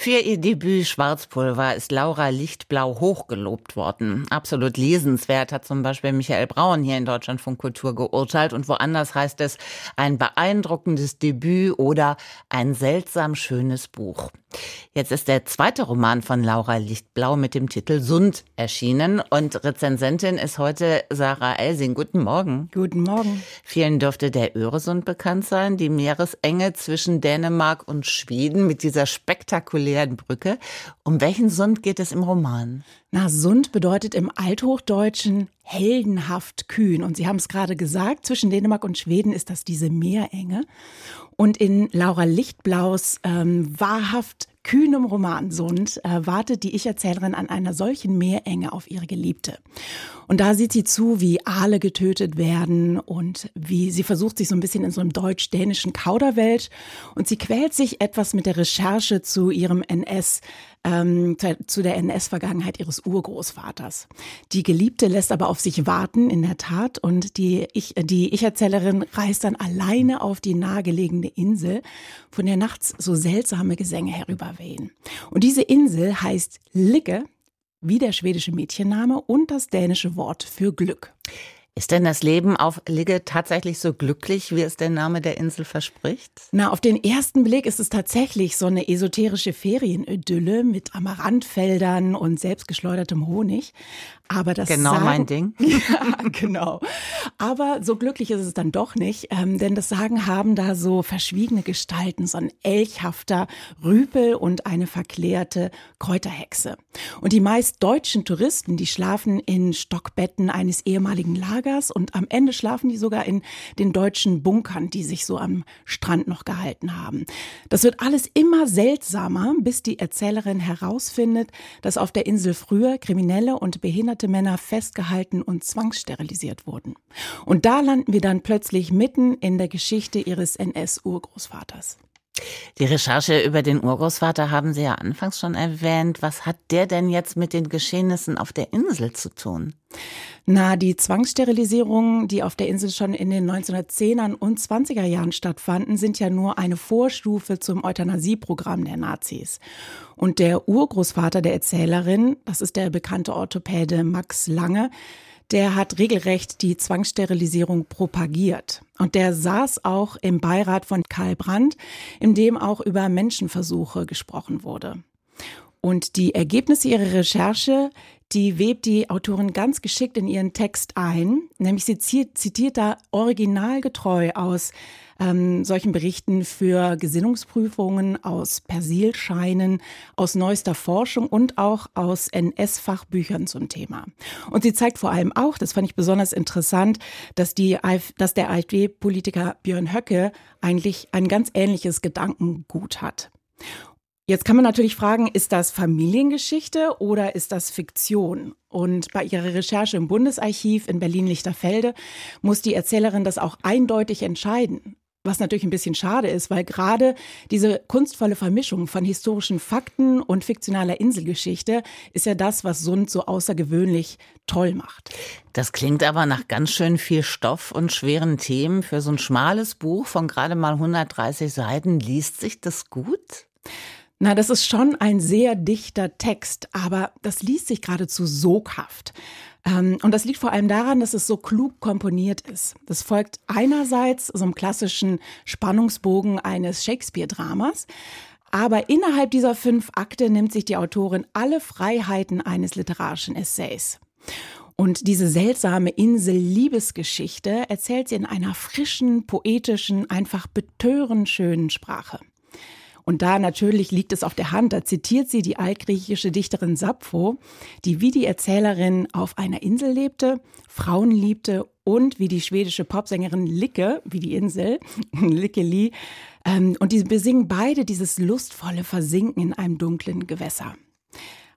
für ihr Debüt Schwarzpulver ist Laura Lichtblau hochgelobt worden. Absolut lesenswert hat zum Beispiel Michael Braun hier in Deutschland von Kultur geurteilt und woanders heißt es ein beeindruckendes Debüt oder ein seltsam schönes Buch. Jetzt ist der zweite Roman von Laura Lichtblau mit dem Titel Sund erschienen und Rezensentin ist heute Sarah Elsing. Guten Morgen. Guten Morgen. Vielen dürfte der Öresund bekannt sein, die Meeresenge zwischen Dänemark und Schweden mit dieser spektakulären Brücke. Um welchen Sund geht es im Roman? Na, Sund bedeutet im Althochdeutschen heldenhaft kühn. Und Sie haben es gerade gesagt, zwischen Dänemark und Schweden ist das diese Meerenge. Und in Laura Lichtblaus ähm, wahrhaft kühnem Roman Sund äh, wartet die Ich-Erzählerin an einer solchen Meerenge auf ihre Geliebte. Und da sieht sie zu, wie Aale getötet werden und wie sie versucht, sich so ein bisschen in so einem deutsch-dänischen Kauderwelsch und sie quält sich etwas mit der Recherche zu ihrem NS, ähm, zu der NS-Vergangenheit ihres Urgroßvaters. Die Geliebte lässt aber auf sich warten, in der Tat, und die Ich, die Ich-Erzählerin reist dann alleine auf die nahegelegene Insel, von der nachts so seltsame Gesänge herüberwehen. Und diese Insel heißt Ligge, wie der schwedische Mädchenname und das dänische Wort für Glück. Ist denn das Leben auf Ligge tatsächlich so glücklich, wie es der Name der Insel verspricht? Na, auf den ersten Blick ist es tatsächlich so eine esoterische Ferienidylle mit Amaranthfeldern und selbstgeschleudertem Honig. Aber das genau sagen, mein Ding. ja, genau. Aber so glücklich ist es dann doch nicht, ähm, denn das Sagen haben da so verschwiegene Gestalten, so ein elchhafter Rüpel und eine verklärte Kräuterhexe. Und die meist deutschen Touristen, die schlafen in Stockbetten eines ehemaligen Lagers und am Ende schlafen die sogar in den deutschen Bunkern, die sich so am Strand noch gehalten haben. Das wird alles immer seltsamer, bis die Erzählerin herausfindet, dass auf der Insel früher Kriminelle und Behinderte behinderte Männer festgehalten und zwangssterilisiert wurden. Und da landen wir dann plötzlich mitten in der Geschichte ihres NS-Urgroßvaters. Die Recherche über den Urgroßvater haben Sie ja anfangs schon erwähnt. Was hat der denn jetzt mit den Geschehnissen auf der Insel zu tun? Na, die Zwangssterilisierungen, die auf der Insel schon in den 1910er und 20er Jahren stattfanden, sind ja nur eine Vorstufe zum Euthanasieprogramm der Nazis. Und der Urgroßvater der Erzählerin, das ist der bekannte Orthopäde Max Lange, der hat regelrecht die Zwangssterilisierung propagiert. Und der saß auch im Beirat von Karl Brandt, in dem auch über Menschenversuche gesprochen wurde. Und die Ergebnisse ihrer Recherche, die webt die Autorin ganz geschickt in ihren Text ein, nämlich sie zitiert da originalgetreu aus ähm, solchen Berichten für Gesinnungsprüfungen, aus Persilscheinen, aus neuester Forschung und auch aus NS-Fachbüchern zum Thema. Und sie zeigt vor allem auch, das fand ich besonders interessant, dass, die, dass der AfD-Politiker Björn Höcke eigentlich ein ganz ähnliches Gedankengut hat. Jetzt kann man natürlich fragen, ist das Familiengeschichte oder ist das Fiktion? Und bei ihrer Recherche im Bundesarchiv in Berlin-Lichterfelde muss die Erzählerin das auch eindeutig entscheiden. Was natürlich ein bisschen schade ist, weil gerade diese kunstvolle Vermischung von historischen Fakten und fiktionaler Inselgeschichte ist ja das, was Sund so außergewöhnlich toll macht. Das klingt aber nach ganz schön viel Stoff und schweren Themen. Für so ein schmales Buch von gerade mal 130 Seiten liest sich das gut? Na, das ist schon ein sehr dichter Text, aber das liest sich geradezu soghaft. Ähm, und das liegt vor allem daran, dass es so klug komponiert ist. Das folgt einerseits so einem klassischen Spannungsbogen eines Shakespeare-Dramas, aber innerhalb dieser fünf Akte nimmt sich die Autorin alle Freiheiten eines literarischen Essays. Und diese seltsame Insel-Liebesgeschichte erzählt sie in einer frischen, poetischen, einfach betörend schönen Sprache. Und da natürlich liegt es auf der Hand, da zitiert sie die altgriechische Dichterin Sappho, die wie die Erzählerin auf einer Insel lebte, Frauen liebte und wie die schwedische Popsängerin Licke, wie die Insel, Lickeli, ähm, und die besingen beide dieses lustvolle Versinken in einem dunklen Gewässer.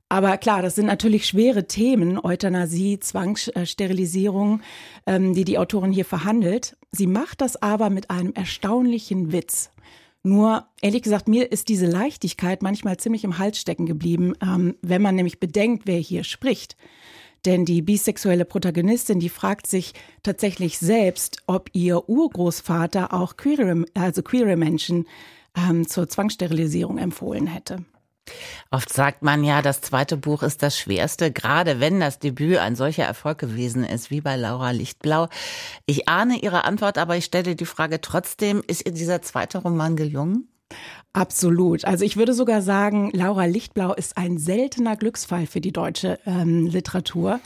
Aber klar, das sind natürlich schwere Themen, Euthanasie, Zwangssterilisierung, ähm, die die Autorin hier verhandelt. Sie macht das aber mit einem erstaunlichen Witz. Nur, ehrlich gesagt, mir ist diese Leichtigkeit manchmal ziemlich im Hals stecken geblieben, ähm, wenn man nämlich bedenkt, wer hier spricht. Denn die bisexuelle Protagonistin, die fragt sich tatsächlich selbst, ob ihr Urgroßvater auch queere, also queere Menschen ähm, zur Zwangssterilisierung empfohlen hätte. Oft sagt man ja, das zweite Buch ist das schwerste, gerade wenn das Debüt ein solcher Erfolg gewesen ist wie bei Laura Lichtblau. Ich ahne Ihre Antwort, aber ich stelle die Frage trotzdem, ist ihr dieser zweite Roman gelungen? Absolut. Also ich würde sogar sagen, Laura Lichtblau ist ein seltener Glücksfall für die deutsche ähm, Literatur.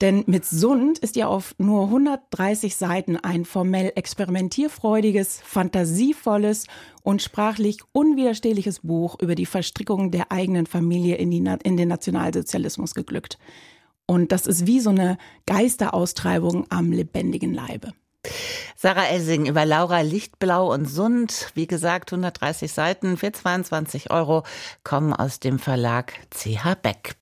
Denn mit Sund ist ja auf nur 130 Seiten ein formell experimentierfreudiges, fantasievolles und sprachlich unwiderstehliches Buch über die Verstrickung der eigenen Familie in, die, in den Nationalsozialismus geglückt. Und das ist wie so eine Geisteraustreibung am lebendigen Leibe. Sarah Elsing über Laura Lichtblau und Sund. Wie gesagt, 130 Seiten für 22 Euro kommen aus dem Verlag CH Beck.